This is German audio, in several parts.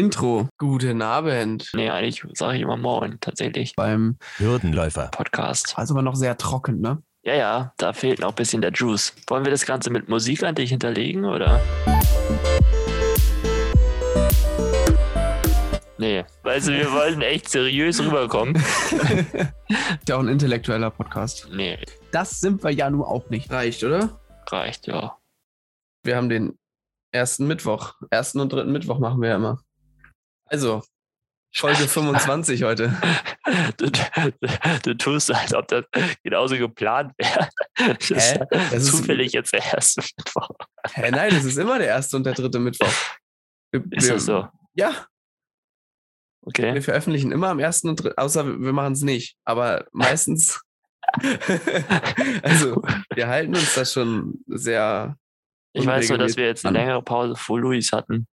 Intro. Guten Abend. Nee, eigentlich sage ich immer Moin, tatsächlich. Beim Hürdenläufer. Podcast. Also aber noch sehr trocken, ne? Ja, ja, da fehlt noch ein bisschen der Juice. Wollen wir das Ganze mit Musik an dich hinterlegen, oder? Nee, weißt du, wir wollen echt seriös rüberkommen. Ist ja auch ein intellektueller Podcast. Nee, Das sind wir ja nun auch nicht. Reicht, oder? reicht, ja. Wir haben den ersten Mittwoch. Ersten und dritten Mittwoch machen wir ja immer. Also, Folge 25 heute. Du, du, du tust, als ob das genauso geplant wäre. Das ist Hä? Das ist- zufällig jetzt der erste Mittwoch. Hä, nein, es ist immer der erste und der dritte Mittwoch. Wir, Ist wir, das so? Ja, Okay. wir veröffentlichen immer am ersten und dritten, außer wir machen es nicht. Aber meistens. also, wir halten uns das schon sehr. Ich weiß nur, dass wir jetzt eine längere Pause vor Luis hatten.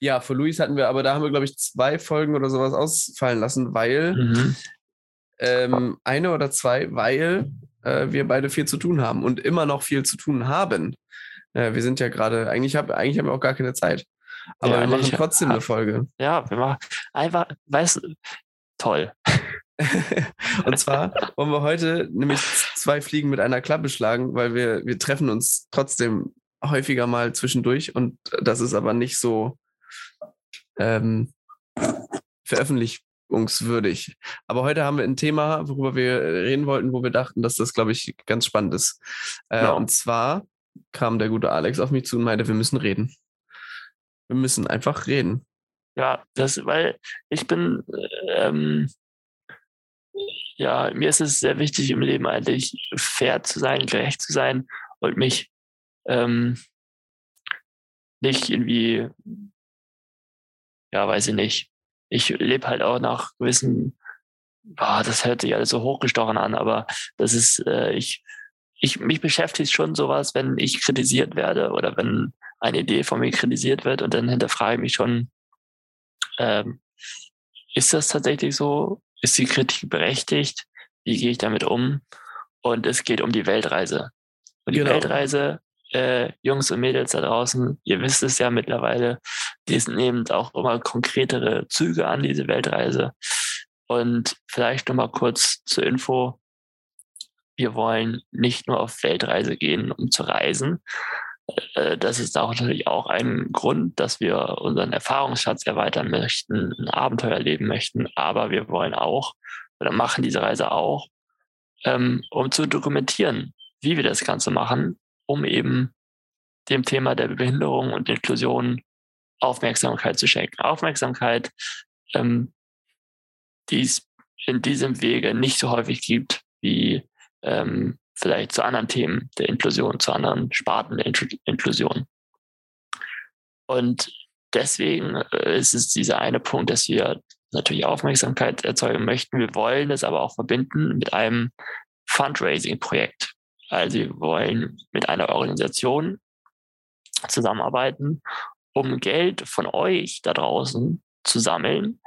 Ja, für Luis hatten wir, aber da haben wir, glaube ich, zwei Folgen oder sowas ausfallen lassen, weil Mhm. ähm, eine oder zwei, weil äh, wir beide viel zu tun haben und immer noch viel zu tun haben. Äh, wir sind ja gerade, eigentlich, hab, eigentlich haben wir auch gar keine Zeit. Aber Ja, wir machen trotzdem ha- eine Folge. Ja, wir machen einfach, weißt du, toll. und zwar wollen wir heute nämlich zwei Fliegen mit einer Klappe schlagen, weil wir, wir treffen uns trotzdem häufiger mal zwischendurch und das ist aber nicht so ähm, veröffentlichungswürdig. Aber heute haben wir ein Thema, worüber wir reden wollten, wo wir dachten, dass das, glaube ich, ganz spannend ist. Äh, Ja. Und zwar kam der gute Alex auf mich zu und meinte, wir müssen reden. Wir müssen einfach reden. Ja, das, weil ich bin, ähm, ja, mir ist es sehr wichtig im Leben eigentlich fair zu sein, gerecht zu sein und mich ähm, nicht irgendwie, ja, weiß ich nicht. Ich lebe halt auch nach gewissen, boah, das hört sich alles so hochgestochen an, aber das ist, äh, ich, ich, mich beschäftigt schon sowas, wenn ich kritisiert werde oder wenn eine Idee von mir kritisiert wird und dann hinterfrage ich mich schon, ähm, ist das tatsächlich so? Ist die Kritik berechtigt? Wie gehe ich damit um? Und es geht um die Weltreise. Und die Genau. Weltreise, äh, Jungs und Mädels da draußen, ihr wisst es ja mittlerweile, die nehmen auch immer konkretere Züge an, diese Weltreise. Und vielleicht nochmal kurz zur Info. Wir wollen nicht nur auf Weltreise gehen, um zu reisen, äh, das ist auch natürlich auch ein Grund, dass wir unseren Erfahrungsschatz erweitern möchten, ein Abenteuer erleben möchten, aber wir wollen auch oder machen diese Reise auch, ähm, um zu dokumentieren, wie wir das Ganze machen, um eben dem Thema der Behinderung und Inklusion Aufmerksamkeit zu schenken. Aufmerksamkeit, ähm, die es in diesem Wege nicht so häufig gibt wie ähm, vielleicht zu anderen Themen der Inklusion, zu anderen Sparten der Inklu- Inklusion. Und deswegen äh, ist es dieser eine Punkt, dass wir natürlich Aufmerksamkeit erzeugen möchten. Wir wollen es aber auch verbinden mit einem Fundraising-Projekt. Also wir wollen mit einer Organisation zusammenarbeiten, um Geld von euch da draußen zu sammeln,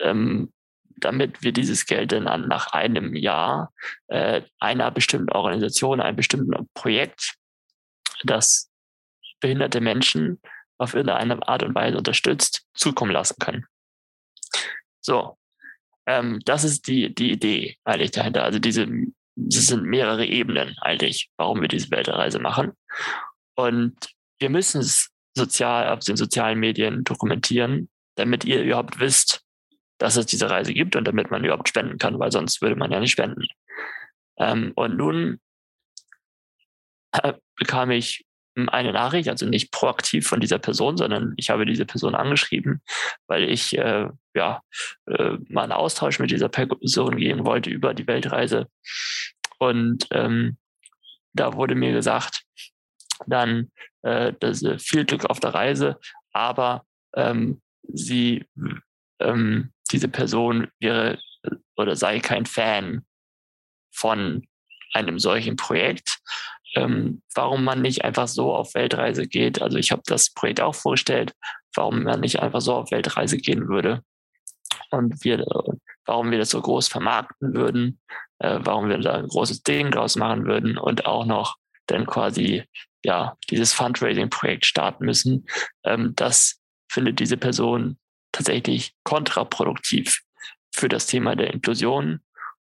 ähm, damit wir dieses Geld dann an- nach einem Jahr äh, einer bestimmten Organisation, einem bestimmten Projekt, das behinderte Menschen auf irgendeine Art und Weise unterstützt, zukommen lassen können. So, ähm, das ist die, die Idee eigentlich dahinter. Also diese, das sind mehrere Ebenen eigentlich, warum wir diese Weltreise machen. Und wir müssen es sozial auf den sozialen Medien dokumentieren, damit ihr überhaupt wisst, dass es diese Reise gibt und damit man überhaupt spenden kann, weil sonst würde man ja nicht spenden. Ähm, und nun äh, bekam ich eine Nachricht, also nicht proaktiv von dieser Person, sondern ich habe diese Person angeschrieben, weil ich äh, ja äh, mal einen Austausch mit dieser Person gehen wollte über die Weltreise. Und ähm, da wurde mir gesagt, dann äh, dass, äh, viel Glück auf der Reise, aber ähm, sie ähm, diese Person wäre äh, oder sei kein Fan von einem solchen Projekt. Ähm, warum man nicht einfach so auf Weltreise geht. Also ich habe das Projekt auch vorgestellt, warum man nicht einfach so auf Weltreise gehen würde und wir, warum wir das so groß vermarkten würden, äh, warum wir da ein großes Ding draus machen würden und auch noch dann quasi ja dieses Fundraising-Projekt starten müssen, ähm, das findet diese Person tatsächlich kontraproduktiv für das Thema der Inklusion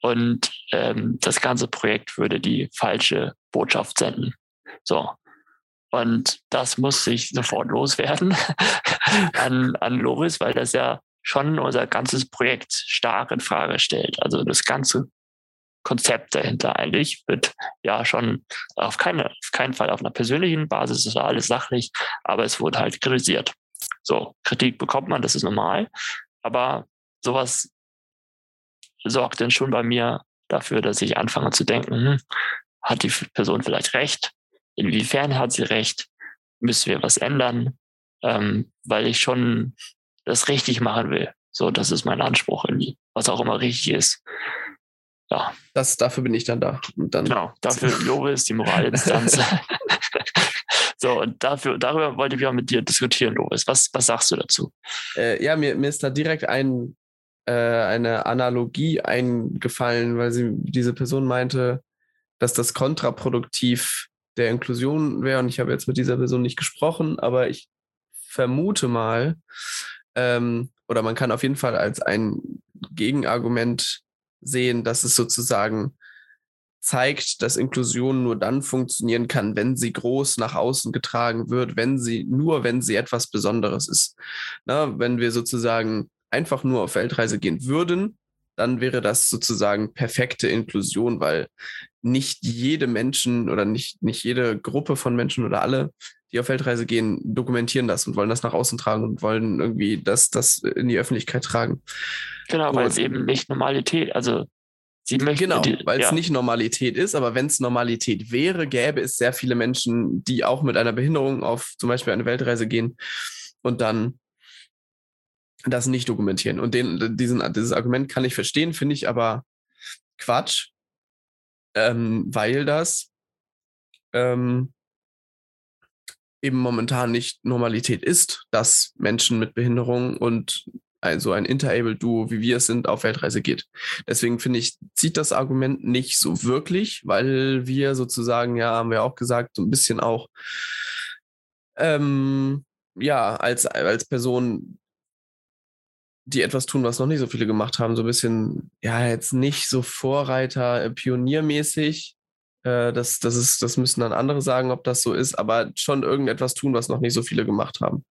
und ähm, das ganze Projekt würde die falsche Botschaft senden. So. Und das muss sich sofort loswerden an, an Loris, weil das ja schon unser ganzes Projekt stark in Frage stellt. Also das ganze Konzept dahinter eigentlich wird ja schon auf, keine, auf keinen Fall auf einer persönlichen Basis, es war alles sachlich, aber es wurde halt kritisiert. So, Kritik bekommt man, das ist normal, aber sowas sorgt dann schon bei mir dafür, dass ich anfange zu denken, hm, hat die Person vielleicht recht? Inwiefern hat sie recht? Müssen wir was ändern? Ähm, weil ich schon das richtig machen will. So, das ist mein Anspruch irgendwie, was auch immer richtig ist. Ja. Das, dafür bin ich dann da. Und dann genau, dafür Lobe ist die Moralinstanz. so, und dafür, darüber wollte ich ja mit dir diskutieren, Lovis. Was, was sagst du dazu? Äh, ja, mir, mir ist da direkt ein, äh, eine Analogie eingefallen, weil sie diese Person meinte, dass das kontraproduktiv der Inklusion wäre. Und ich habe jetzt mit dieser Person nicht gesprochen, aber ich vermute mal, ähm, oder man kann auf jeden Fall als ein Gegenargument sehen, dass es sozusagen zeigt, dass Inklusion nur dann funktionieren kann, wenn sie groß nach außen getragen wird, wenn sie, nur wenn sie etwas Besonderes ist. Na, wenn wir sozusagen einfach nur auf Weltreise gehen würden, dann wäre das sozusagen perfekte Inklusion, weil nicht jede Menschen oder nicht, nicht jede Gruppe von Menschen oder alle, die auf Weltreise gehen, dokumentieren das und wollen das nach außen tragen und wollen irgendwie das, das in die Öffentlichkeit tragen. Genau, weil es eben nicht Normalität, also Sie möchten genau, weil es ja. nicht Normalität ist, aber wenn es Normalität wäre, gäbe es sehr viele Menschen, die auch mit einer Behinderung auf zum Beispiel eine Weltreise gehen und dann das nicht dokumentieren. Und den, diesen, dieses Argument kann ich verstehen, finde ich aber Quatsch, ähm, weil das ähm, eben momentan nicht Normalität ist, dass Menschen mit Behinderung und also ein Interabled-Duo, wie wir es sind, auf Weltreise geht. Deswegen finde ich, zieht das Argument nicht so wirklich, weil wir sozusagen, ja, haben wir auch gesagt, so ein bisschen auch, ähm, ja, als, als Person die etwas tun, was noch nicht so viele gemacht haben, so ein bisschen, ja, jetzt nicht so Vorreiter, äh, pioniermäßig. Äh, das, das, ist, das müssen dann andere sagen, ob das so ist, aber schon irgendetwas tun, was noch nicht so viele gemacht haben.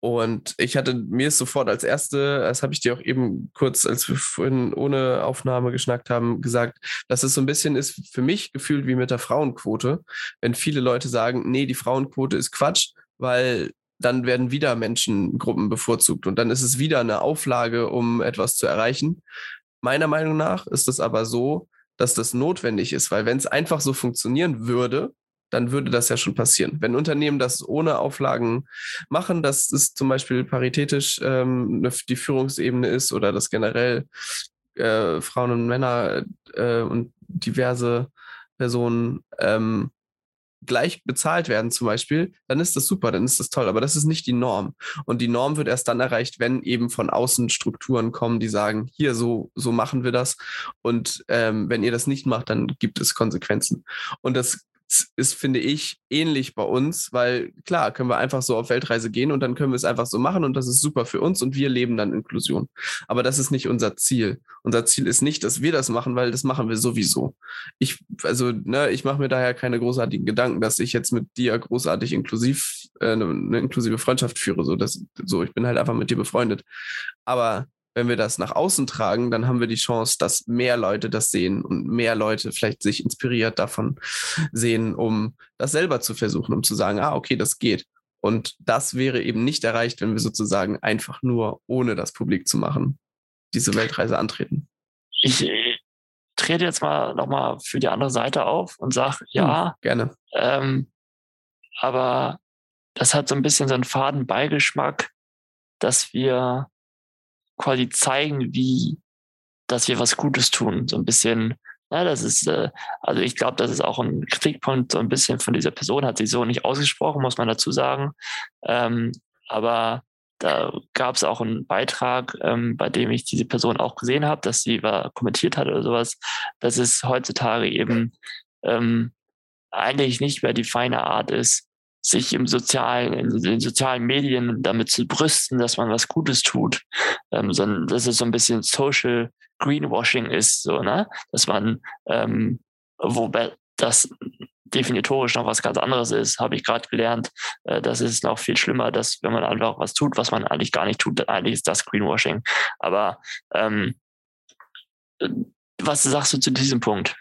Und ich hatte mir ist sofort als erste, das habe ich dir auch eben kurz, als wir vorhin ohne Aufnahme geschnackt haben, gesagt, dass es so ein bisschen ist für mich gefühlt wie mit der Frauenquote. Wenn viele Leute sagen, nee, die Frauenquote ist Quatsch, weil dann werden wieder Menschengruppen bevorzugt und dann ist es wieder eine Auflage, um etwas zu erreichen. Meiner Meinung nach ist es aber so, dass das notwendig ist, weil wenn es einfach so funktionieren würde, dann würde das ja schon passieren. Wenn Unternehmen das ohne Auflagen machen, dass es zum Beispiel paritätisch ähm, die Führungsebene ist oder dass generell äh, Frauen und Männer äh, und diverse Personen ähm, gleich bezahlt werden zum Beispiel, dann ist das super, dann ist das toll. Aber das ist nicht die Norm. Und die Norm wird erst dann erreicht, wenn eben von außen Strukturen kommen, die sagen, hier, so, so machen wir das. Und ähm, wenn ihr das nicht macht, dann gibt es Konsequenzen. Und das ist, finde ich, ähnlich bei uns, weil klar, können wir einfach so auf Weltreise gehen und dann können wir es einfach so machen und das ist super für uns und wir leben dann Inklusion. Aber das ist nicht unser Ziel. Unser Ziel ist nicht, dass wir das machen, weil das machen wir sowieso. Ich, also, ne, ich mache mir daher keine großartigen Gedanken, dass ich jetzt mit dir großartig inklusiv, äh, eine, eine inklusive Freundschaft führe. So, das, so, ich bin halt einfach mit dir befreundet. Aber wenn wir das nach außen tragen, dann haben wir die Chance, dass mehr Leute das sehen und mehr Leute vielleicht sich inspiriert davon sehen, um das selber zu versuchen, um zu sagen, ah, okay, das geht. Und das wäre eben nicht erreicht, wenn wir sozusagen einfach nur, ohne das publik zu machen, diese Weltreise antreten. Ich äh, trete jetzt mal nochmal für die andere Seite auf und sage, ja, hm, gerne. Ähm, aber das hat so ein bisschen so einen faden Beigeschmack, dass wir quasi zeigen, wie, dass wir was Gutes tun. So ein bisschen, na, das ist, äh, also ich glaube, das ist auch ein Kritikpunkt so ein bisschen von dieser Person, hat sie so nicht ausgesprochen, muss man dazu sagen. Ähm, aber da gab es auch einen Beitrag, ähm, bei dem ich diese Person auch gesehen habe, dass sie war, kommentiert hat oder sowas, dass es heutzutage eben ähm, eigentlich nicht mehr die feine Art ist, sich im sozialen, in den sozialen Medien damit zu brüsten, dass man was Gutes tut, ähm, sondern dass es so ein bisschen Social Greenwashing ist, so, ne? Dass man, ähm, wobei das definitorisch noch was ganz anderes ist, habe ich gerade gelernt. Äh, das ist noch viel schlimmer, dass wenn man einfach was tut, was man eigentlich gar nicht tut, eigentlich ist das Greenwashing. Aber ähm, äh, was sagst du zu diesem Punkt?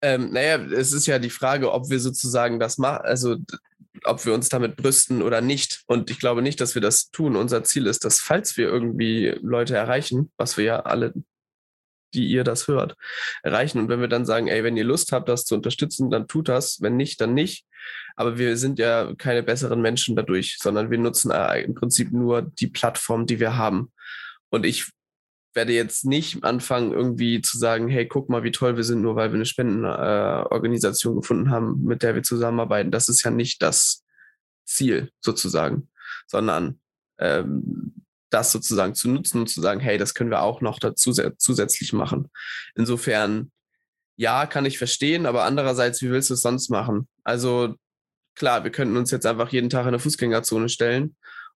Ähm, naja, es ist ja die Frage, ob wir sozusagen das machen, also ob wir uns damit brüsten oder nicht. Und ich glaube nicht, dass wir das tun. Unser Ziel ist, dass falls wir irgendwie Leute erreichen, was wir ja alle, die ihr das hört, erreichen. Und wenn wir dann sagen, ey, wenn ihr Lust habt, das zu unterstützen, dann tut das. Wenn nicht, dann nicht. Aber wir sind ja keine besseren Menschen dadurch, sondern wir nutzen äh, im Prinzip nur die Plattform, die wir haben. Und ich werde jetzt nicht anfangen, irgendwie zu sagen, hey, guck mal, wie toll wir sind, nur weil wir eine Spendenorganisation äh, gefunden haben, mit der wir zusammenarbeiten. Das ist ja nicht das Ziel sozusagen, sondern ähm, das sozusagen zu nutzen und zu sagen, hey, das können wir auch noch dazu zusätzlich machen. Insofern, ja, kann ich verstehen, aber andererseits, wie willst du es sonst machen? Also klar, wir könnten uns jetzt einfach jeden Tag in eine Fußgängerzone stellen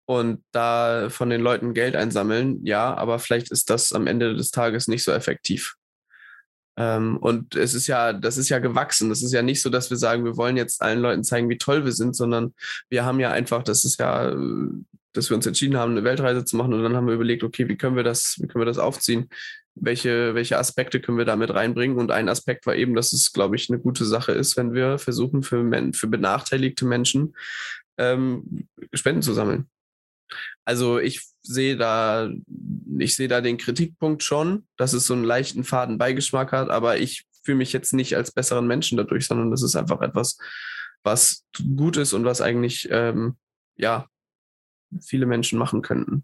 und da von den Leuten Geld einsammeln, ja, aber vielleicht ist das am Ende des Tages nicht so effektiv. Ähm, und es ist ja, das ist ja gewachsen. Das ist ja nicht so, dass wir sagen, wir wollen jetzt allen Leuten zeigen, wie toll wir sind, sondern wir haben ja einfach, das ist ja, dass wir uns entschieden haben, eine Weltreise zu machen und dann haben wir überlegt, okay, wie können wir das, wie können wir das aufziehen? Welche, welche Aspekte können wir damit reinbringen? Und ein Aspekt war eben, dass es, glaube ich, eine gute Sache ist, wenn wir versuchen, für, für benachteiligte Menschen ähm, Spenden zu sammeln. Also ich sehe da, ich sehe da den Kritikpunkt schon, dass es so einen leichten faden Beigeschmack hat, aber ich fühle mich jetzt nicht als besseren Menschen dadurch, sondern das ist einfach etwas, was gut ist und was eigentlich ähm, ja viele Menschen machen könnten.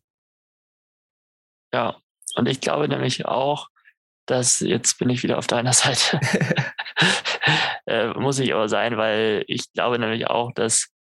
Ja, und ich glaube nämlich auch, dass jetzt bin ich wieder auf deiner Seite. äh, muss ich aber sein, weil ich glaube nämlich auch, dass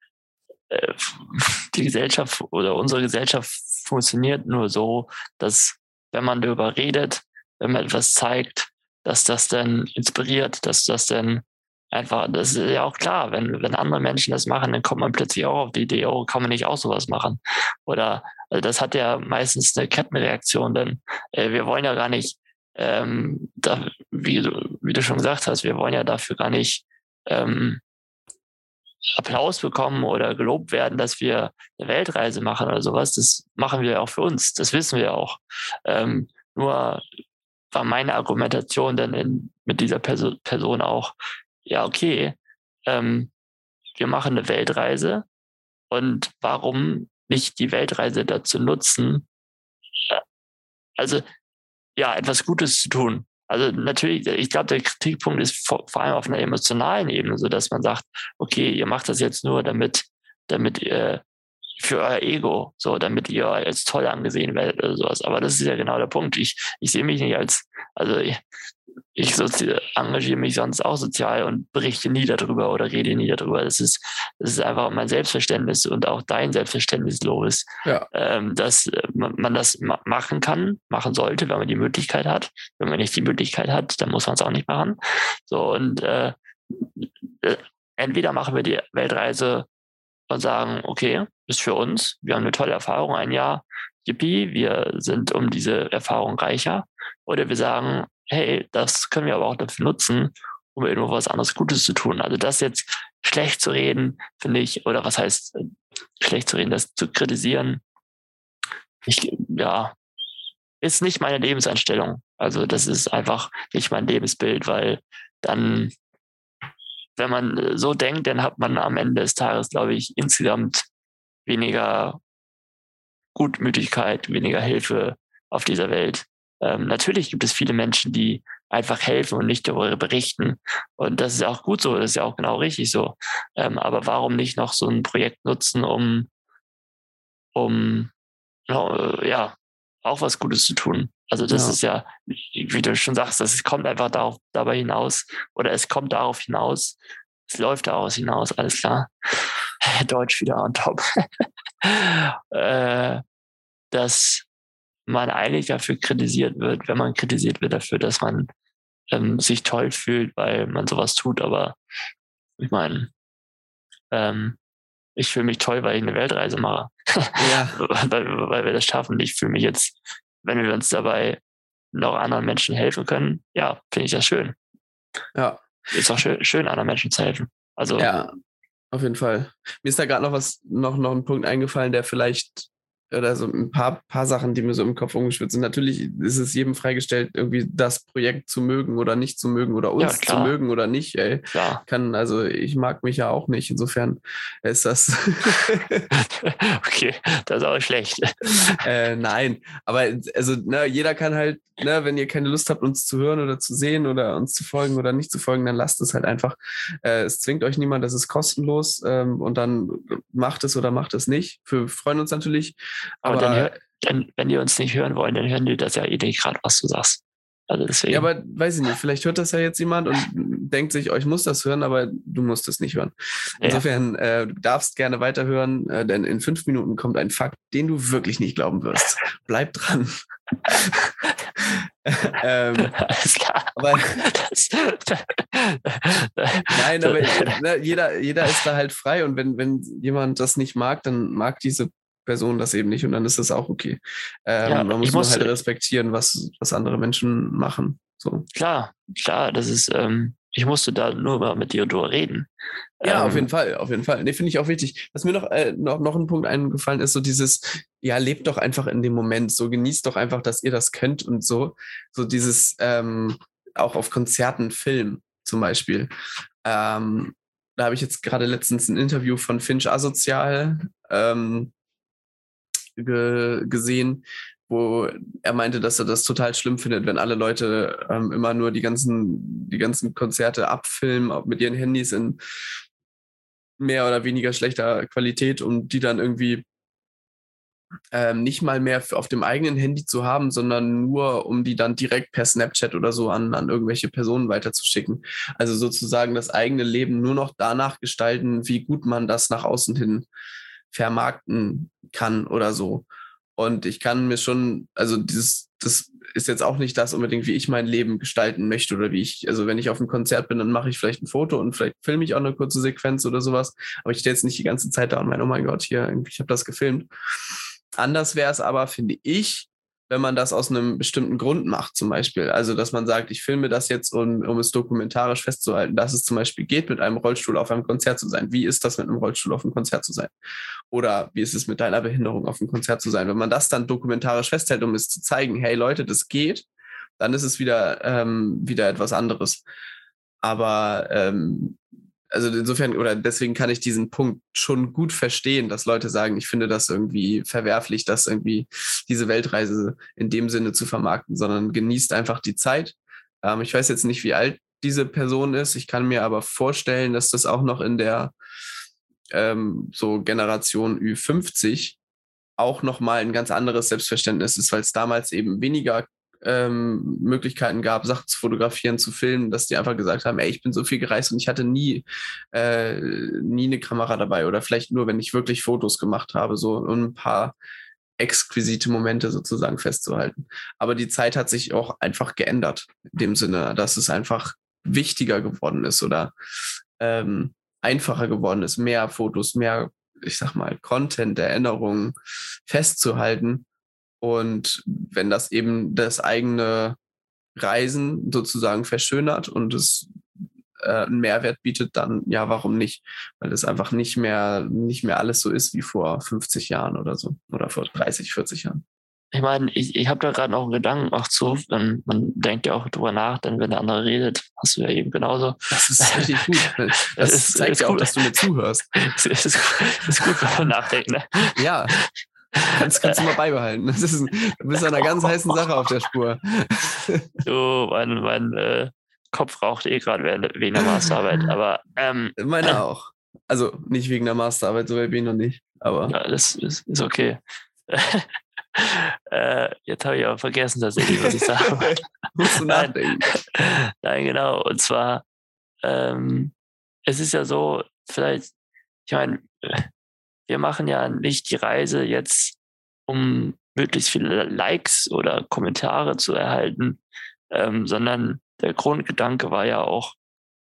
die Gesellschaft oder unsere Gesellschaft funktioniert nur so, dass wenn man darüber redet, wenn man etwas zeigt, dass das dann inspiriert, dass das dann einfach, das ist ja auch klar, wenn, wenn andere Menschen das machen, dann kommt man plötzlich auch auf die Idee, oh, kann man nicht auch sowas machen? Oder also das hat ja meistens eine Kettenreaktion, denn äh, wir wollen ja gar nicht, ähm, da, wie, du, wie du schon gesagt hast, wir wollen ja dafür gar nicht ähm, Applaus bekommen oder gelobt werden, dass wir eine Weltreise machen oder sowas. Das machen wir auch für uns. Das wissen wir auch. Ähm, nur war meine Argumentation dann in, mit dieser Perso Person auch, ja, okay, ähm, wir machen eine Weltreise und warum nicht die Weltreise dazu nutzen, äh, also ja, etwas Gutes zu tun. Also natürlich, ich glaube, der Kritikpunkt ist vor, vor, allem auf einer emotionalen Ebene, so dass man sagt, okay, ihr macht das jetzt nur, damit, damit ihr für euer Ego, so damit ihr als toll angesehen werdet oder sowas. Aber das ist ja genau der Punkt. Ich, ich sehe mich nicht als, also ich engagiere mich sonst auch sozial und berichte nie darüber oder rede nie darüber. Das ist, das ist einfach mein Selbstverständnis und auch dein Selbstverständnis, Loris, ja. ähm, dass man das machen kann, machen sollte, wenn man die Möglichkeit hat. Wenn man nicht die Möglichkeit hat, dann muss man es auch nicht machen. So und äh, äh, entweder machen wir die Weltreise und sagen, okay, ist für uns, wir haben eine tolle Erfahrung, ein Jahr, yippie, wir sind um diese Erfahrung reicher. Oder wir sagen, hey, das können wir aber auch dafür nutzen, um irgendwo was anderes Gutes zu tun. Also das jetzt schlecht zu reden, finde ich, oder was heißt äh, schlecht zu reden, das zu kritisieren, ich, ja, ist nicht meine Lebenseinstellung. Also das ist einfach nicht mein Lebensbild, weil dann, wenn man äh, so denkt, dann hat man am Ende des Tages, glaube ich, insgesamt weniger Gutmütigkeit, weniger Hilfe auf dieser Welt. Ähm, natürlich gibt es viele Menschen, die einfach helfen und nicht darüber berichten. Und das ist ja auch gut so, das ist ja auch genau richtig so. Ähm, aber warum nicht noch so ein Projekt nutzen, um, um ja, auch was Gutes zu tun? Also das ja. ist ja, wie du schon sagst, das kommt einfach darauf, dabei hinaus oder es kommt darauf hinaus, es läuft daraus hinaus, alles klar. Deutsch wieder on top. äh, dass man eigentlich dafür kritisiert wird, wenn man kritisiert wird dafür, dass man ähm, sich toll fühlt, weil man sowas tut. Aber ich meine, ähm, ich fühle mich toll, weil ich eine Weltreise mache. Ja. weil, weil wir das schaffen. Ich fühle mich jetzt, wenn wir uns dabei noch anderen Menschen helfen können, ja, finde ich das schön. Ja. Ist auch schön, schön, anderen Menschen zu helfen. Also. Ja, auf jeden Fall. Mir ist da gerade noch was, noch, noch ein Punkt eingefallen, der vielleicht oder so ein paar, paar Sachen, die mir so im Kopf umgeschwirrt sind. Natürlich ist es jedem freigestellt, irgendwie das Projekt zu mögen oder nicht zu mögen oder uns ja, zu mögen oder nicht. Ey. Klar. Kann, also ich mag mich ja auch nicht. Insofern ist das. okay, das ist auch schlecht. äh, nein, aber also ne, jeder kann halt, ne, wenn ihr keine Lust habt, uns zu hören oder zu sehen oder uns zu folgen oder nicht zu folgen, dann lasst es halt einfach. Äh, es zwingt euch niemand, das ist kostenlos ähm, und dann macht es oder macht es nicht. Wir freuen uns natürlich. Aber, aber dann, dann, wenn die uns nicht hören wollen, dann hören die das ja eh nicht gerade, was du sagst. Also deswegen. Ja, aber weiß ich nicht, vielleicht hört das ja jetzt jemand und denkt sich, oh, ich muss das hören, aber du musst es nicht hören. Insofern, ja. äh, du darfst gerne weiterhören, äh, denn in fünf Minuten kommt ein Fakt, den du wirklich nicht glauben wirst. Bleib dran. ähm, Alles klar. Aber, das, nein, aber ne, jeder, jeder ist da halt frei und wenn, wenn jemand das nicht mag, dann mag diese Person das eben nicht und dann ist das auch okay. Ähm, ja, man muss, muss halt respektieren, was, was andere Menschen machen. So. Klar, klar, das ist, ähm, ich musste da nur mal mit dir drüber reden. Ja, ähm, auf jeden Fall, auf jeden Fall. Nee, finde ich auch wichtig. Was mir noch, äh, noch, noch ein Punkt eingefallen ist, so dieses, ja, lebt doch einfach in dem Moment, so genießt doch einfach, dass ihr das könnt und so. So dieses, ähm, auch auf Konzerten, Film zum Beispiel. Ähm, da habe ich jetzt gerade letztens ein Interview von Finch Asozial ähm, ge gesehen, wo er meinte, dass er das total schlimm findet, wenn alle Leute ähm, immer nur die ganzen, die ganzen Konzerte abfilmen mit ihren Handys in mehr oder weniger schlechter Qualität und die dann irgendwie ähm, nicht mal mehr auf dem eigenen Handy zu haben, sondern nur, um die dann direkt per Snapchat oder so an, an irgendwelche Personen weiterzuschicken. Also sozusagen das eigene Leben nur noch danach gestalten, wie gut man das nach außen hin vermarkten kann oder so. Und ich kann mir schon, also dieses, das ist jetzt auch nicht das unbedingt, wie ich mein Leben gestalten möchte oder wie ich, also wenn ich auf einem Konzert bin, dann mache ich vielleicht ein Foto und vielleicht filme ich auch eine kurze Sequenz oder sowas. Aber ich stehe jetzt nicht die ganze Zeit da und meine, oh mein Gott, hier, ich habe das gefilmt. Anders wäre es aber, finde ich, wenn man das aus einem bestimmten Grund macht, zum Beispiel. Also, dass man sagt, ich filme das jetzt, um, um es dokumentarisch festzuhalten, dass es zum Beispiel geht, mit einem Rollstuhl auf einem Konzert zu sein. Wie ist das, mit einem Rollstuhl auf einem Konzert zu sein? Oder wie ist es mit deiner Behinderung auf einem Konzert zu sein? Wenn man das dann dokumentarisch festhält, um es zu zeigen, hey Leute, das geht, dann ist es wieder, ähm, wieder etwas anderes. Aber ähm, also insofern, oder deswegen kann ich diesen Punkt schon gut verstehen, dass Leute sagen, ich finde das irgendwie verwerflich, das irgendwie diese Weltreise in dem Sinne zu vermarkten, sondern genießt einfach die Zeit. Ähm, ich weiß jetzt nicht, wie alt diese Person ist. Ich kann mir aber vorstellen, dass das auch noch in der ähm, so Generation Ü50 auch nochmal ein ganz anderes Selbstverständnis ist, weil es damals eben weniger ähm, Möglichkeiten gab, Sachen zu fotografieren, zu filmen, dass die einfach gesagt haben, ey, ich bin so viel gereist und ich hatte nie, äh, nie eine Kamera dabei oder vielleicht nur, wenn ich wirklich Fotos gemacht habe, so ein paar exquisite Momente sozusagen festzuhalten. Aber die Zeit hat sich auch einfach geändert, in dem Sinne, dass es einfach wichtiger geworden ist oder ähm, einfacher geworden ist, mehr Fotos, mehr, ich sag mal, Content, Erinnerungen festzuhalten und wenn das eben das eigene Reisen sozusagen verschönert und es äh, einen Mehrwert bietet, dann ja, warum nicht? Weil es einfach nicht mehr, nicht mehr alles so ist wie vor 50 Jahren oder so oder vor 30, 40 Jahren. Ich meine, ich, ich habe da gerade noch einen Gedanken auch zu, wenn man denkt ja auch drüber nach, denn wenn der andere redet, hast du ja eben genauso. Das ist richtig gut. Das ist, zeigt ja auch, dass du mir zuhörst. Das ist, ist gut, wenn man nachdenkt, ne? Ja, Kannst, kannst du mal beibehalten. Das ist, du bist an einer ganz heißen Sache auf der Spur. Du, mein, mein äh, Kopf raucht eh gerade wegen der Masterarbeit, aber. Ähm, Meine äh, auch. Also nicht wegen der Masterarbeit, so weit bin ich noch nicht. Aber. Ja, das ist, ist okay. Äh, jetzt habe ich aber vergessen tatsächlich, was ich sagen wollte. Musst du nachdenken. Nein, nein, genau. Und zwar, ähm, es ist ja so, vielleicht, ich meine, wir machen ja nicht die Reise jetzt, um möglichst viele Likes oder Kommentare zu erhalten, ähm, sondern der Grundgedanke war ja auch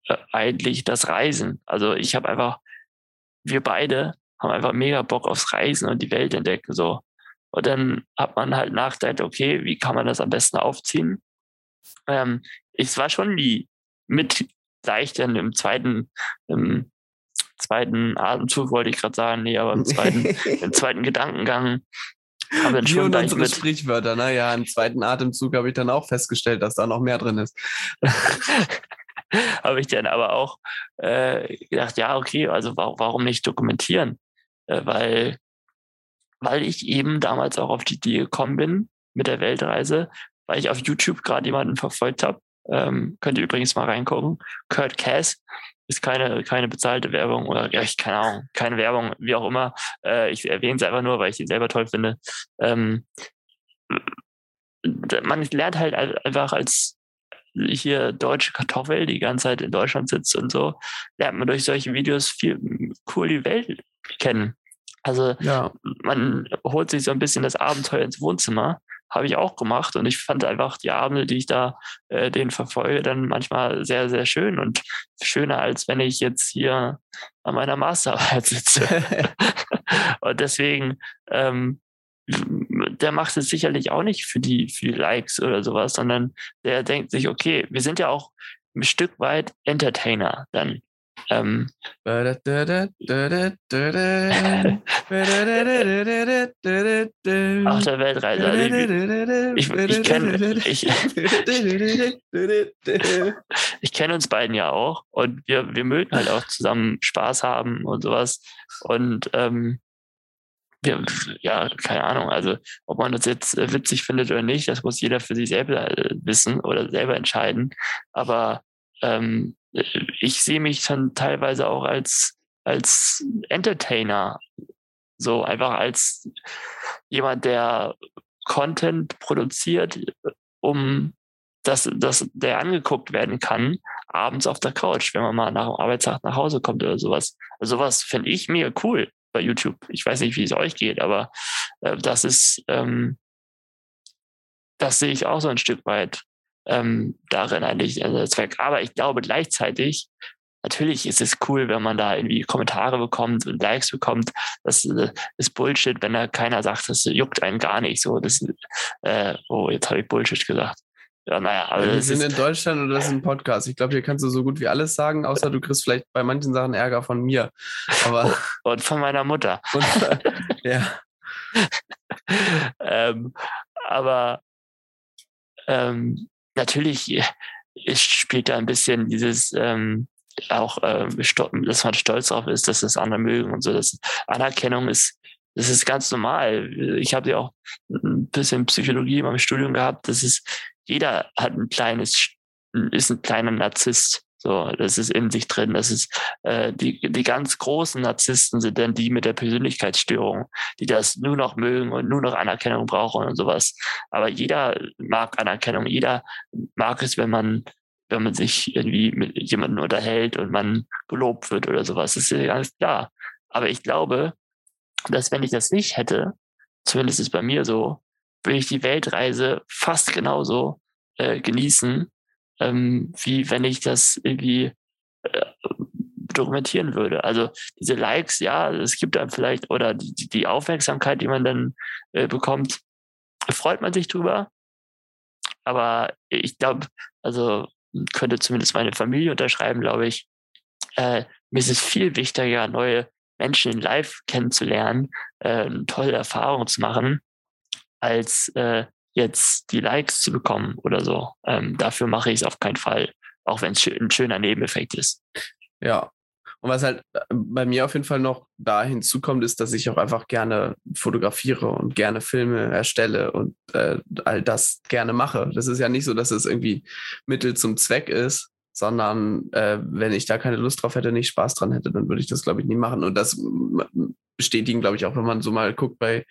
äh, eigentlich das Reisen. Also ich habe einfach wir beide haben einfach mega Bock aufs Reisen und die Welt entdecken, so. Und dann hat man halt nachgedacht, okay, wie kann man das am besten aufziehen? Ähm, es war schon die mit leicht dann im zweiten, im zweiten Atemzug wollte ich gerade sagen, nee, aber im zweiten, im zweiten Gedankengang haben wir schon unsere mit Sprichwörter, naja, im zweiten Atemzug habe ich dann auch festgestellt, dass da noch mehr drin ist. habe ich dann aber auch äh, gedacht, ja, okay, also warum nicht dokumentieren? Äh, weil, weil ich eben damals auch auf die Idee gekommen bin mit der Weltreise, weil ich auf YouTube gerade jemanden verfolgt habe. Ähm, könnt ihr übrigens mal reingucken. Kurt Cass ist keine, keine bezahlte Werbung oder ja, ich keine Ahnung, keine Werbung, wie auch immer. Äh, ich erwähne es einfach nur, weil ich ihn selber toll finde. Ähm, man lernt halt einfach als hier deutsche Kartoffel, die ganze Zeit in Deutschland sitzt und so, lernt man durch solche Videos viel cool die Welt kennen. Also ja. man holt sich so ein bisschen das Abenteuer ins Wohnzimmer. Habe ich auch gemacht und ich fand einfach die Abende, die ich da äh, den verfolge, dann manchmal sehr, sehr schön und schöner, als wenn ich jetzt hier an meiner Masterarbeit sitze. und deswegen, ähm, der macht es sicherlich auch nicht für die, für die Likes oder sowas, sondern der denkt sich, okay, wir sind ja auch ein Stück weit Entertainer dann. Ähm, Ach, der Weltreise. Also ich, ich kenne ich, ich kenn uns beiden ja auch und wir, wir mögen halt auch zusammen Spaß haben und sowas. Und ähm, wir, ja, keine Ahnung, also ob man das jetzt witzig findet oder nicht, das muss jeder für sich selber wissen oder selber entscheiden. Aber ähm, ich sehe mich dann teilweise auch als, als Entertainer, so einfach als jemand, der Content produziert, um dass, dass der angeguckt werden kann, abends auf der Couch, wenn man mal nach dem Arbeitstag nach Hause kommt oder sowas. Also sowas finde ich mega cool bei YouTube. Ich weiß nicht, wie es euch geht, aber äh, das ist, ähm, das sehe ich auch so ein Stück weit ähm, darin eigentlich ein Zweck. Aber ich glaube gleichzeitig, natürlich ist es cool, wenn man da irgendwie Kommentare bekommt und Likes bekommt. Das äh, ist Bullshit, wenn da keiner sagt, das juckt einen gar nicht. So, das, äh, oh, jetzt habe ich Bullshit gesagt. Ja, naja, aber wir sind in Deutschland und das ist ein Podcast. Ich glaube, hier kannst du so gut wie alles sagen, außer du kriegst vielleicht bei manchen Sachen Ärger von mir. Aber und von meiner Mutter. Und, ja. ähm, aber ähm, natürlich ist, spielt da ein bisschen dieses ähm, auch, äh, dass man stolz darauf ist, dass das andere mögen und so. Das Anerkennung ist, das ist ganz normal. Ich habe ja auch ein bisschen Psychologie in meinem Studium gehabt. Das ist, jeder hat ein kleines, ist ein kleiner Narzisst. So, das ist in sich drin. Das ist äh, die, die ganz großen Narzissten sind dann die mit der Persönlichkeitsstörung, die das nur noch mögen und nur noch Anerkennung brauchen und sowas. Aber jeder mag Anerkennung, jeder mag es, wenn man wenn man sich irgendwie mit jemandem unterhält und man gelobt wird oder sowas. Das ist ja ganz klar. Aber ich glaube, dass wenn ich das nicht hätte, zumindest ist es bei mir so, würde ich die Weltreise fast genauso äh, genießen, ähm, wie wenn ich das irgendwie äh, dokumentieren würde. Also diese Likes, ja, es gibt dann vielleicht, oder die, die Aufmerksamkeit, die man dann äh, bekommt, freut man sich drüber. Aber ich glaube, also könnte zumindest meine Familie unterschreiben, glaube ich, äh, mir ist es viel wichtiger, neue Menschen in Live kennenzulernen, äh, tolle Erfahrungen zu machen, als äh, jetzt die Likes zu bekommen oder so. Ähm, dafür mache ich es auf keinen Fall, auch wenn es ein schöner Nebeneffekt ist. Ja. Und was halt äh, bei mir auf jeden Fall noch da hinzukommt, ist, dass ich auch einfach gerne fotografiere und gerne Filme erstelle und äh, all das gerne mache. Das ist ja nicht so, dass es irgendwie Mittel zum Zweck ist, sondern äh, wenn ich da keine Lust drauf hätte, nicht Spaß dran hätte, dann würde ich das, glaube ich, nie machen. Und das bestätigen, glaube ich, auch, wenn man so mal guckt bei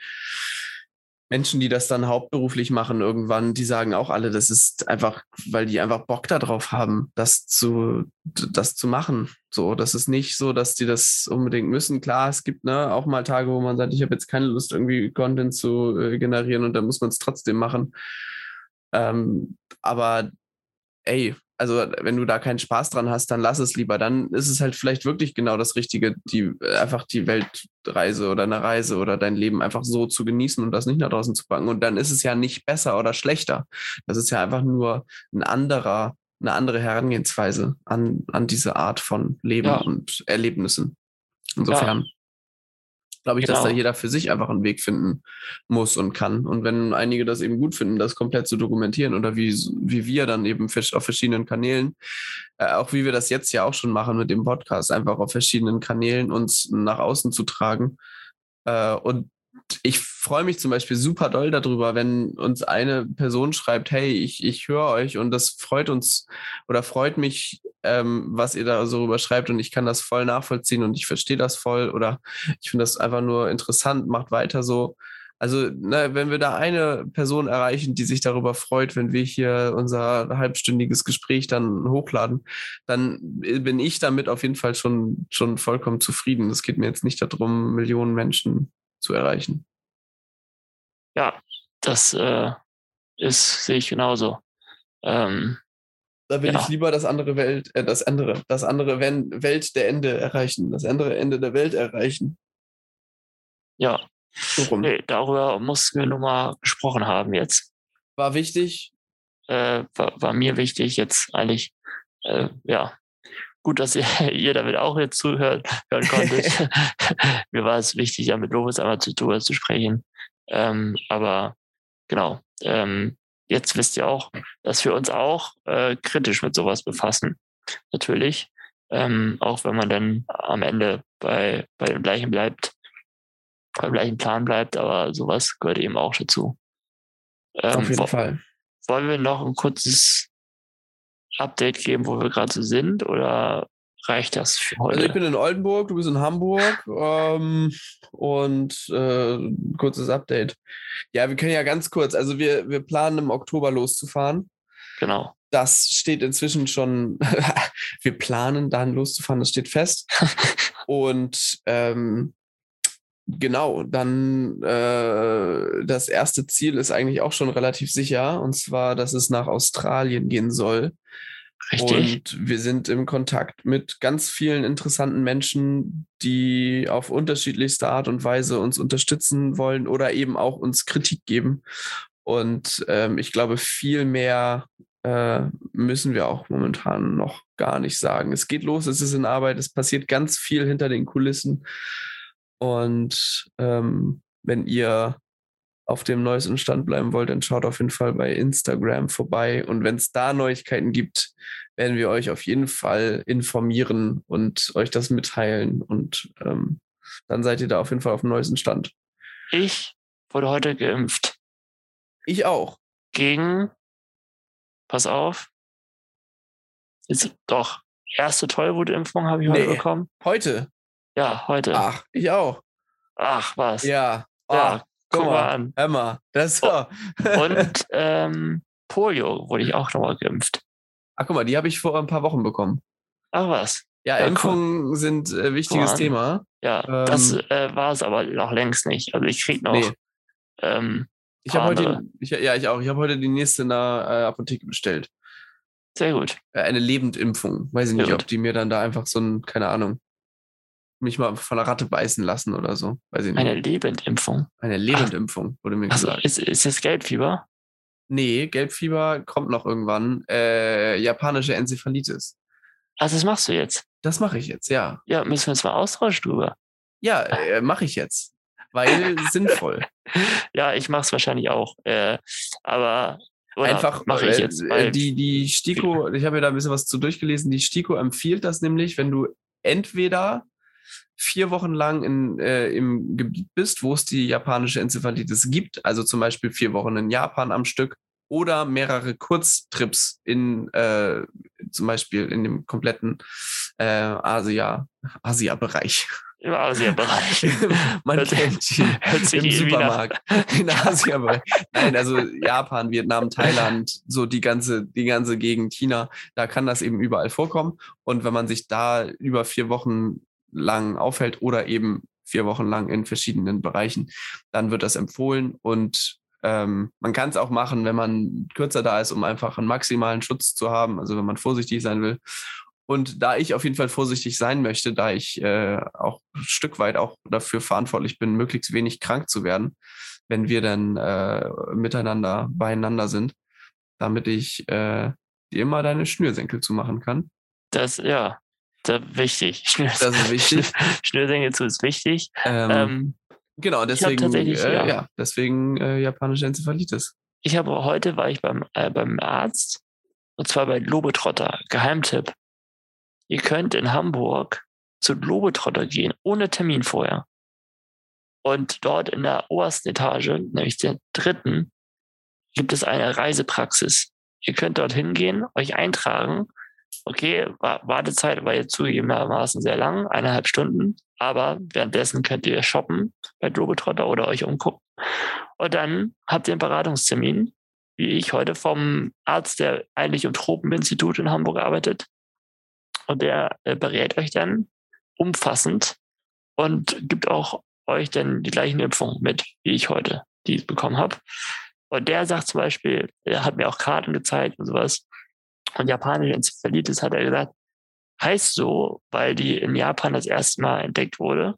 Menschen, die das dann hauptberuflich machen irgendwann, die sagen auch alle, das ist einfach, weil die einfach Bock darauf haben, das zu, das zu machen. So, das ist nicht so, dass die das unbedingt müssen. Klar, es gibt ne, auch mal Tage, wo man sagt, ich habe jetzt keine Lust, irgendwie Content zu äh, generieren und dann muss man es trotzdem machen. Ähm, aber ey, also wenn du da keinen Spaß dran hast, dann lass es lieber. Dann ist es halt vielleicht wirklich genau das Richtige, die einfach die Weltreise oder eine Reise oder dein Leben einfach so zu genießen und das nicht nach draußen zu packen. Und dann ist es ja nicht besser oder schlechter. Das ist ja einfach nur ein anderer, eine andere Herangehensweise an, an diese Art von Leben Ja. und Erlebnissen. Insofern glaube ich, dass Genau. da jeder für sich einfach einen Weg finden muss und kann. Und wenn einige das eben gut finden, das komplett zu dokumentieren oder wie, wie wir dann eben auf verschiedenen Kanälen, äh, auch wie wir das jetzt ja auch schon machen mit dem Podcast, einfach auf verschiedenen Kanälen uns nach außen zu tragen. Äh, und ich freue mich zum Beispiel super doll darüber, wenn uns eine Person schreibt, hey, ich, ich höre euch und das freut uns oder freut mich, ähm, was ihr da so drüber schreibt und ich kann das voll nachvollziehen und ich verstehe das voll oder ich finde das einfach nur interessant, macht weiter so. Also, ne, wenn wir da eine Person erreichen, die sich darüber freut, wenn wir hier unser halbstündiges Gespräch dann hochladen, dann bin ich damit auf jeden Fall schon, schon vollkommen zufrieden. Es geht mir jetzt nicht darum, Millionen Menschen zu erreichen. Ja, das äh, ist, sehe ich genauso. Ähm, Da will Ja. ich lieber das andere Welt, äh, das andere, das andere Welt der Ende erreichen, das andere Ende der Welt erreichen. ja, So nee, darüber mussten wir nur mal gesprochen haben jetzt. War wichtig. Äh, war, war mir wichtig jetzt eigentlich, äh, ja, gut, dass ihr, ihr damit auch jetzt zuhört, hören konntet. mir war es wichtig, ja mit Lovis einmal zu, drüber zu sprechen. Ähm, aber genau, ähm, jetzt wisst ihr auch, dass wir uns auch äh, kritisch mit sowas befassen. Natürlich. Ähm, auch wenn man dann am Ende bei, bei dem gleichen bleibt, beim gleichen Plan bleibt, aber sowas gehört eben auch dazu. Ähm, Auf jeden wo- Fall. wollen wir noch ein kurzes Update geben, wo wir gerade so sind, oder reicht das für heute? Also ich bin in Oldenburg, du bist in Hamburg ähm, und äh, kurzes Update. Ja, wir können ja ganz kurz, also wir, wir planen im Oktober loszufahren. genau. Das steht inzwischen schon, wir planen dann loszufahren, das steht fest. Und ähm, genau, dann äh, das erste Ziel ist eigentlich auch schon relativ sicher, und zwar, dass es nach Australien gehen soll. Richtig. Und wir sind im Kontakt mit ganz vielen interessanten Menschen, die auf unterschiedlichste Art und Weise uns unterstützen wollen oder eben auch uns Kritik geben. Und ähm, ich glaube, viel mehr äh, müssen wir auch momentan noch gar nicht sagen. Es geht los, es ist in Arbeit, es passiert ganz viel hinter den Kulissen. Und ähm, wenn ihr auf dem neuesten Stand bleiben wollt, dann schaut auf jeden Fall bei Instagram vorbei. Und wenn es da Neuigkeiten gibt, werden wir euch auf jeden Fall informieren und euch das mitteilen. Und ähm, dann seid ihr da auf jeden Fall auf dem neuesten Stand. Ich wurde heute geimpft Ich auch. gegen, pass auf, jetzt doch, erste Tollwutimpfung habe ich heute Nee. bekommen. Heute. Ja, heute. Ach, ich auch. Ach, was. Ja. Ja, Ah, guck guck mal. an. Mal. Das ist Oh. Und ähm, Polio wurde ich auch nochmal geimpft. Ach, guck mal, die habe ich vor ein paar Wochen bekommen. Ach was. Ja, Ja, guck. Impfungen sind äh, wichtiges. Thema. Ja, das Ähm. äh, war es aber noch längst nicht. Also ich krieg noch Nee. ähm, Ich habe heute, ich, ja, ich auch. Ich habe heute die nächste in der äh, Apotheke bestellt. sehr gut. Äh, eine Lebendimpfung. Weiß ich nicht, ob die mir dann da einfach so ein, keine Ahnung, mich mal von einer Ratte beißen lassen oder so. Weiß ich nicht. Eine Lebendimpfung. Eine Lebendimpfung, wurde mir Also gesagt. ist, ist das Gelbfieber? Nee, Gelbfieber kommt noch irgendwann. Äh, japanische Enzephalitis. Also das machst du jetzt. Das mache ich jetzt, ja. Ja, müssen wir uns mal austauschen drüber. Ja, äh, mache ich jetzt. Weil sinnvoll. Ja, ich mach's wahrscheinlich auch. Äh, aber Einfach mache ich äh, jetzt. die, die STIKO, ich habe mir da ein bisschen was zu durchgelesen, die STIKO empfiehlt das nämlich, wenn du entweder vier Wochen lang in, äh, im Gebiet bist, wo es die japanische Enzephalitis gibt, also zum Beispiel vier Wochen in Japan am Stück, oder mehrere Kurztrips in äh, zum Beispiel in dem kompletten äh, Asia, Asia-Bereich. Im Asienbereich. Man Hört- kennt ihn hört im nach- Supermarkt. In Asia-Bereich. Nein, also Japan, Vietnam, Thailand, so die ganze, die ganze Gegend China, da kann das eben überall vorkommen. Und wenn man sich da über vier Wochen lang aufhält oder eben vier Wochen lang in verschiedenen Bereichen, dann wird das empfohlen und Ähm, man kann es auch machen, wenn man kürzer da ist, um einfach einen maximalen Schutz zu haben, also wenn man vorsichtig sein will. Und da ich auf jeden Fall vorsichtig sein möchte, da ich äh, auch ein Stück weit auch dafür verantwortlich bin, möglichst wenig krank zu werden, wenn wir dann äh, miteinander beieinander sind, damit ich äh, dir immer deine Schnürsenkel zumachen kann. Das, ja, das ist wichtig. Das ist wichtig. Schnürsenkel zu ist wichtig. Ähm, ähm, genau, deswegen, äh, ja. ja. deswegen äh, japanische Enzephalitis. Ich habe heute war ich beim, äh, beim Arzt und zwar bei Lobetrotter. Geheimtipp. Ihr könnt in Hamburg zu Globetrotter gehen, ohne Termin vorher. Und dort in der obersten Etage, nämlich der dritten, gibt es eine Reisepraxis. Ihr könnt dort hingehen, euch eintragen. Okay, Wartezeit war jetzt zugegebenermaßen sehr lang, eineinhalb Stunden, aber währenddessen könnt ihr shoppen bei Globetrotter oder euch umgucken. Und dann habt ihr einen Beratungstermin, wie ich heute vom Arzt, der eigentlich im Tropeninstitut in Hamburg arbeitet, und der äh, berät euch dann umfassend und gibt auch euch dann die gleichen Impfungen mit, wie ich heute die bekommen habe. Und der sagt zum Beispiel, er hat mir auch Karten gezeigt und sowas. Und japanische Enzephalitis hat er gesagt, heißt so, weil die in Japan das erste Mal entdeckt wurde.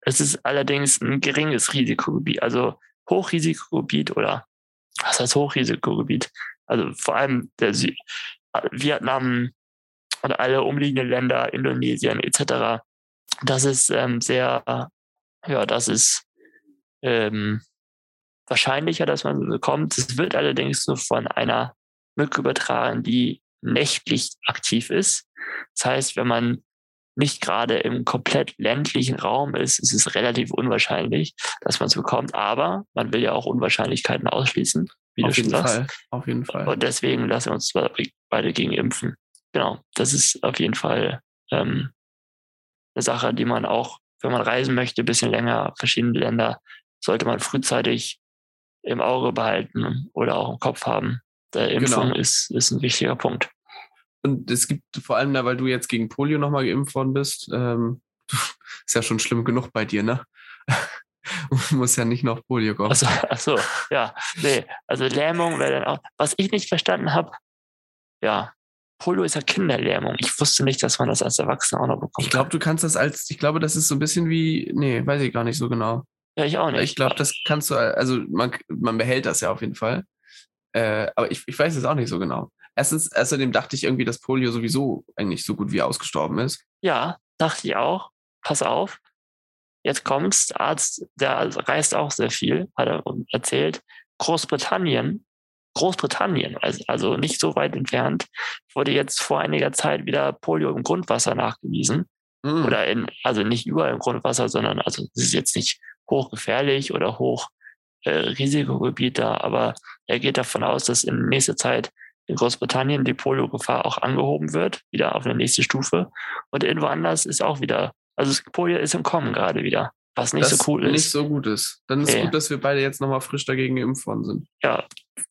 Es ist allerdings ein geringes Risikogebiet, also Hochrisikogebiet oder was heißt Hochrisikogebiet? Also vor allem der Sü Vietnam, und alle umliegenden Länder, Indonesien etc. Das ist ähm, sehr, ja, das ist ähm, wahrscheinlicher, dass man so bekommt. Es wird allerdings nur von einer Mücke übertragen, die nächtlich aktiv ist. Das heißt, wenn man nicht gerade im komplett ländlichen Raum ist, ist es relativ unwahrscheinlich, dass man es bekommt. Aber man will ja auch Unwahrscheinlichkeiten ausschließen, wie Auf du schon sagst. Fall. Auf jeden Fall. Und deswegen lassen wir uns beide gegen impfen genau, das ist auf jeden Fall ähm, eine Sache, die man auch, wenn man reisen möchte, ein bisschen länger, verschiedene Länder, sollte man frühzeitig im Auge behalten oder auch im Kopf haben. Der Impfung genau. ist, ist ein wichtiger Punkt. Und es gibt vor allem da, weil du jetzt gegen Polio nochmal geimpft worden bist, ähm, ist ja schon schlimm genug bei dir, ne? muss ja nicht noch Polio kommen. Achso, ach so, ja. Nee, also Lähmung wäre dann auch. Was ich nicht verstanden habe, ja, Polio ist ja Kinderlähmung. Ich wusste nicht, dass man das als Erwachsener auch noch bekommt. Ich glaube, du kannst das als, ich glaube, das ist so ein bisschen wie, nee, weiß ich gar nicht so genau. Ja, ich auch nicht. Ich glaube, das kannst du, also man, man behält das ja auf jeden Fall. Äh, aber ich, ich weiß es auch nicht so genau. Erstens, außerdem dachte ich irgendwie, dass Polio sowieso eigentlich so gut wie ausgestorben ist. Ja, dachte ich auch. Pass auf. Jetzt kommt's. Der Arzt, der reist auch sehr viel, hat er erzählt. Großbritannien Großbritannien, also, also nicht so weit entfernt, wurde jetzt vor einiger Zeit wieder Polio im Grundwasser nachgewiesen. Mhm. Oder in, also nicht überall im Grundwasser, sondern also es ist jetzt nicht hochgefährlich oder hoch äh, Risikogebiet da, aber er geht davon aus, dass in nächster Zeit in Großbritannien die Polio-Gefahr auch angehoben wird, wieder auf eine nächste Stufe. Und irgendwo anders ist auch wieder, also Polio ist im Kommen gerade wieder. Was nicht das so cool ist. Nicht so gut ist. Dann ist nee. gut, dass wir beide jetzt nochmal frisch dagegen geimpft worden sind. Ja,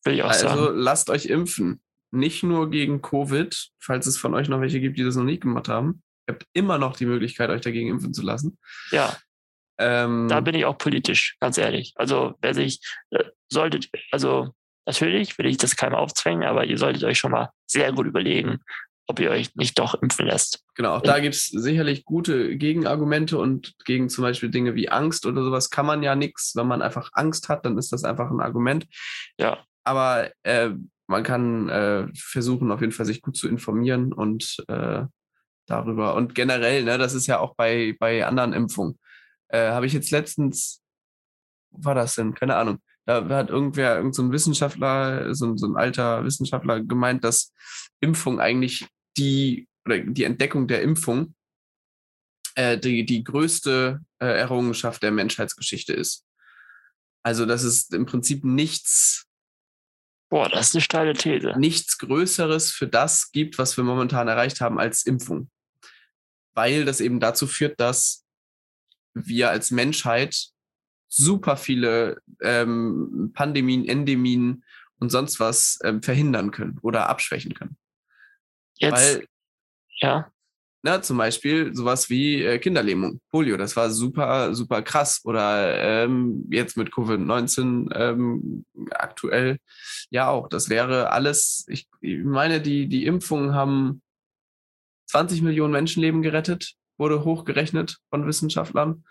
will ich auch also, sagen. Also lasst euch impfen. Nicht nur gegen Covid, falls es von euch noch welche gibt, die das noch nicht gemacht haben. Ihr habt immer noch die Möglichkeit, euch dagegen impfen zu lassen. Ja. Ähm, da bin ich auch politisch, ganz ehrlich. Also, wer sich, äh, solltet, also natürlich will ich das keinem aufzwängen, aber ihr solltet euch schon mal sehr gut überlegen, ob ihr euch nicht doch impfen lässt. Genau, auch da gibt es sicherlich gute Gegenargumente und gegen zum Beispiel Dinge wie Angst oder sowas kann man ja nichts. Wenn man einfach Angst hat, dann ist das einfach ein Argument. Ja. Aber äh, man kann äh, versuchen, auf jeden Fall sich gut zu informieren und äh, darüber. Und generell, ne, das ist ja auch bei, bei anderen Impfungen. Äh, Habe ich jetzt letztens, wo war das denn? Keine Ahnung. Da hat irgendwer, irgendein so Wissenschaftler, so, so ein alter Wissenschaftler gemeint, dass Impfung eigentlich die oder die Entdeckung der Impfung äh, die, die größte äh, Errungenschaft der Menschheitsgeschichte ist. Also, dass es im Prinzip nichts. Boah, das ist eine steile These. Nichts Größeres für das gibt, was wir momentan erreicht haben, als Impfung. Weil das eben dazu führt, dass wir als Menschheit super viele ähm, Pandemien, Endemien und sonst was ähm, verhindern können oder abschwächen können. Jetzt, Weil, ja. na, zum Beispiel sowas wie äh, Kinderlähmung, Polio, das war super, super krass. Oder ähm, jetzt mit Covid-19 ähm, aktuell ja auch. Das wäre alles, ich, ich meine, die, die Impfungen haben 20 Millionen Menschenleben gerettet, wurde hochgerechnet von Wissenschaftlern.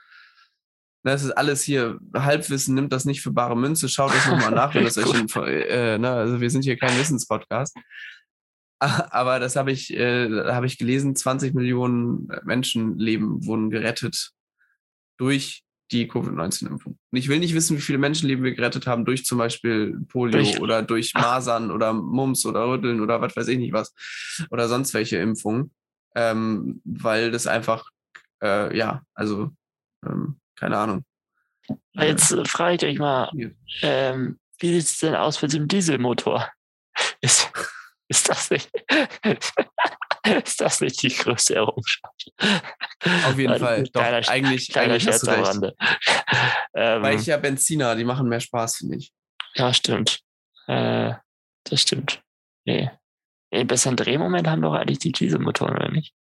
Das ist alles hier Halbwissen, nimmt das nicht für bare Münze, schaut es nochmal nach, wenn das euch in, äh, ne, also wir sind hier kein Wissenspodcast. Aber das habe ich, äh, habe ich gelesen, 20 Millionen Menschenleben wurden gerettet durch die Covid-19-Impfung. Und ich will nicht wissen, wie viele Menschenleben wir gerettet haben durch zum Beispiel Polio durch, oder durch Masern oder Mumps oder Rütteln oder was weiß ich nicht was oder sonst welche Impfungen, ähm, weil das einfach, äh, ja, also ähm, keine Ahnung. Jetzt äh, frage ich euch mal, ähm, wie sieht es denn aus mit dem Dieselmotor? Ist, ist das nicht, ist das nicht die größte Errungenschaft? Auf jeden Fall. Doch, kleiner, eigentlich, kleiner eigentlich Scherz hast du recht. Rande. Weil Ähm, ich ja Benziner, die machen mehr Spaß, finde ich. ja, stimmt. Äh, das stimmt. Nee. Nee, besseren Drehmoment haben doch eigentlich die Dieselmotoren, oder nicht?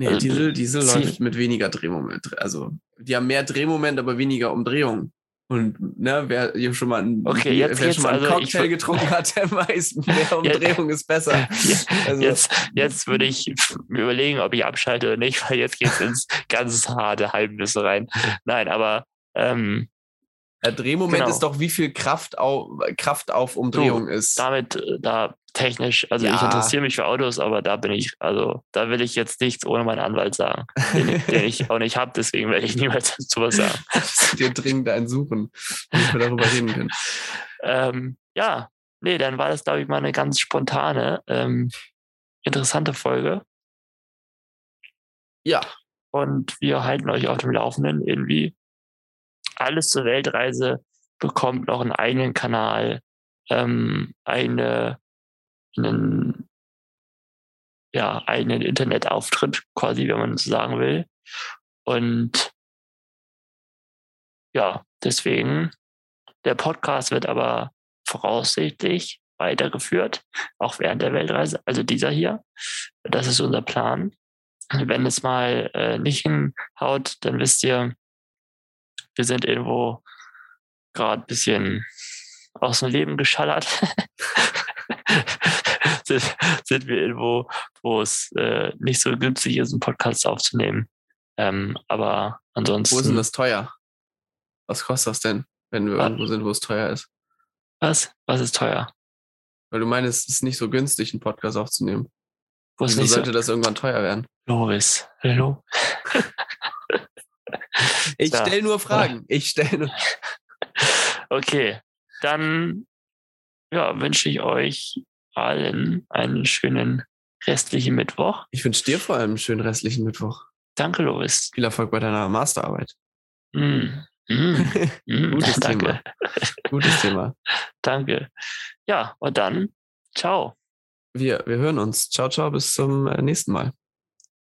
Nee, Also, Diesel, Diesel Ziel- läuft mit weniger Drehmoment. Also, die haben mehr Drehmoment, aber weniger Umdrehung. Und ne, wer hier schon mal einen, Okay, jetzt geht's schon mal einen also, ich Cocktail wür- getrunken hat, der weiß, mehr Umdrehung ist besser. Also, Jetzt, jetzt würde ich mir überlegen, ob ich abschalte oder nicht, weil jetzt geht es ins ganz harte Halbnüsse rein. Nein, aber ähm, der Drehmoment genau. ist doch, wie viel Kraft auf, Kraft auf Umdrehung ist. damit äh, da technisch, also ich Ja. interessiere mich für Autos, aber da bin ich, also da will ich jetzt nichts ohne meinen Anwalt sagen, den, ich- den ich auch nicht habe, deswegen werde ich niemals dazu was sagen. Wir dringend einen suchen, damit wir darüber reden können. Ähm, ja, nee, dann war das, glaube ich, mal eine ganz spontane, ähm, interessante Folge. Ja, und wir halten euch auf dem Laufenden irgendwie. Alles zur Weltreise bekommt noch einen eigenen Kanal, ähm, eine, einen, ja, einen Internetauftritt, quasi, wenn man so sagen will. Und ja, deswegen, der Podcast wird aber voraussichtlich weitergeführt, auch während der Weltreise, also dieser hier. Das ist unser Plan. Wenn es mal äh, nicht hinhaut, dann wisst ihr, wir sind irgendwo gerade ein bisschen aus dem Leben geschallert. sind, sind wir irgendwo, wo es äh, nicht so günstig ist, einen Podcast aufzunehmen. Ähm, aber ansonsten. wo ist denn das teuer? Was kostet das denn, wenn wir Ah. irgendwo sind, wo es teuer ist? Was? Was ist teuer? Weil du meinst, es ist nicht so günstig, einen Podcast aufzunehmen. Wo ist Wieso nicht so? sollte das irgendwann teuer werden? Loris. Hallo? Ich Ja. stelle nur Fragen. Ich stelle nur. Okay, dann ja, wünsche ich euch allen einen schönen restlichen Mittwoch. Ich wünsche dir vor allem einen schönen restlichen Mittwoch. Danke, Loris. Viel Erfolg bei deiner Masterarbeit. Mm, mm, mm, Gutes danke, Gutes Thema. danke. Ja, und dann, ciao. Wir, wir hören uns. Ciao, ciao, bis zum äh, nächsten Mal.